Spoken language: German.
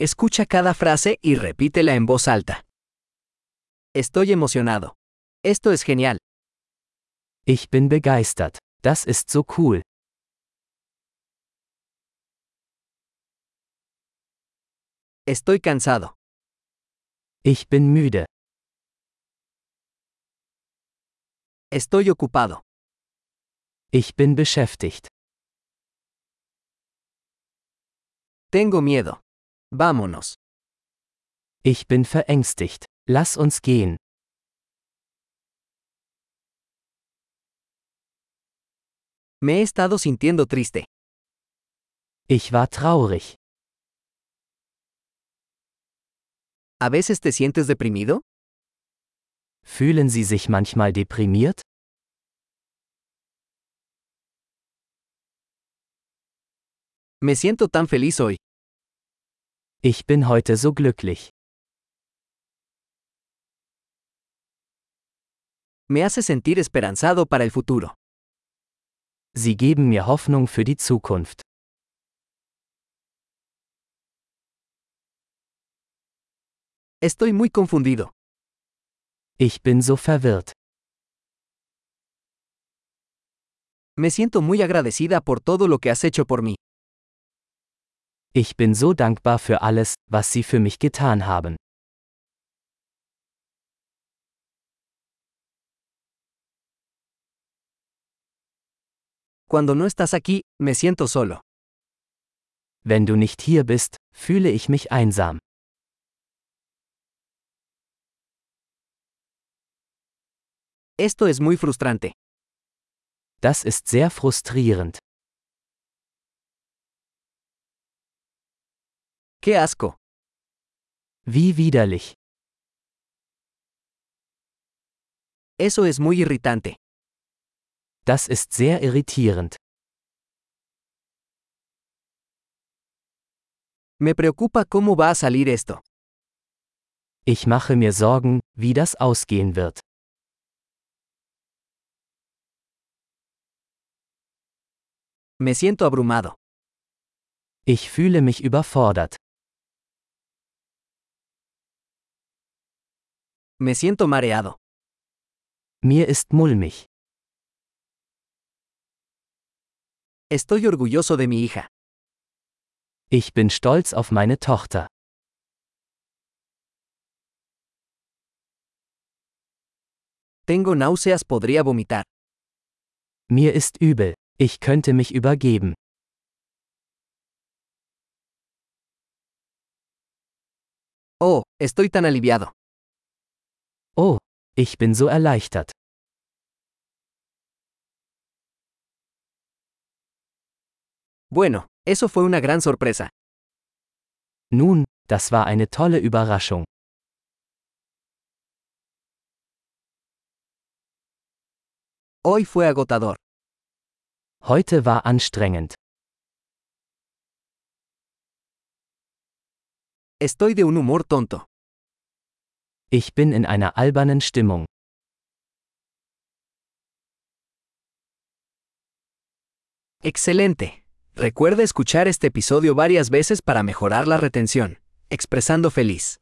Escucha cada frase y repítela en voz alta. Estoy emocionado. Esto es genial. Ich bin begeistert. Das ist so cool. Estoy cansado. Ich bin müde. Estoy ocupado. Ich bin beschäftigt. Tengo miedo. Vámonos. Ich bin verängstigt. Lass uns gehen. Me he estado sintiendo triste. Ich war traurig. ¿A veces te sientes deprimido? Fühlen Sie sich manchmal deprimiert? Me siento tan feliz hoy. Ich bin heute so glücklich. Me hace sentir esperanzado para el futuro. Sie geben mir Hoffnung für die Zukunft. Estoy muy confundido. Ich bin so verwirrt. Me siento muy agradecida por todo lo que has hecho por mí. Ich bin so dankbar für alles, was Sie für mich getan haben. Cuando no estás aquí, me siento solo. Wenn du nicht hier bist, fühle ich mich einsam. Esto es muy frustrante. Das ist sehr frustrierend. ¡Qué asco! Wie widerlich. Eso es muy irritante. Das ist sehr irritierend. Me preocupa cómo va a salir esto. Ich mache mir Sorgen, wie das ausgehen wird. Me siento abrumado. Ich fühle mich überfordert. Me siento mareado. Mir ist mulmig. Estoy orgulloso de mi hija. Ich bin stolz auf meine Tochter. Tengo náuseas, podría vomitar. Mir ist übel. Ich könnte mich übergeben. Oh, estoy tan aliviado. Oh, ich bin so erleichtert. Bueno, eso fue una gran sorpresa. Nun, das war eine tolle Überraschung. Hoy fue agotador. Heute war anstrengend. Estoy de un humor tonto. Ich bin in einer albernen Stimmung. Excelente. Recuerda escuchar este episodio varias veces para mejorar la retención. Expresando feliz.